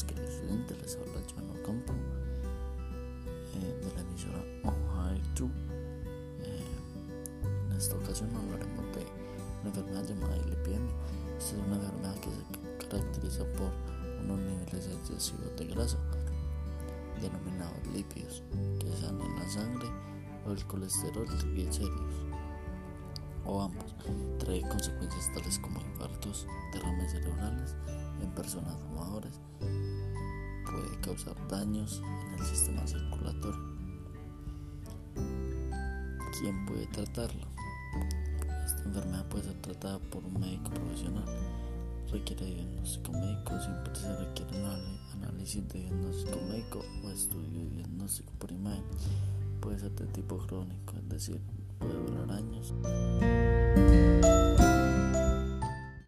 queridos oyentes. Les habla Joan Ocampo eh, de la emisora On eh, en esta ocasión hablaremos de una enfermedad llamada lipidemia. Esta es una enfermedad que se caracteriza por unos niveles excesivos de grasa, denominados lípidos, que están en la sangre o el colesterol triglicéridos o ambos, trae consecuencias tales como infartos, derrames cerebrales en personas fumadoras, causar daños en el sistema circulatorio. ¿Quién puede tratarlo? Esta enfermedad puede ser tratada por un médico profesional. Requiere diagnóstico médico, siempre se requiere análisis de diagnóstico médico o estudio de diagnóstico por imagen. Puede ser de tipo crónico, es decir, puede durar años.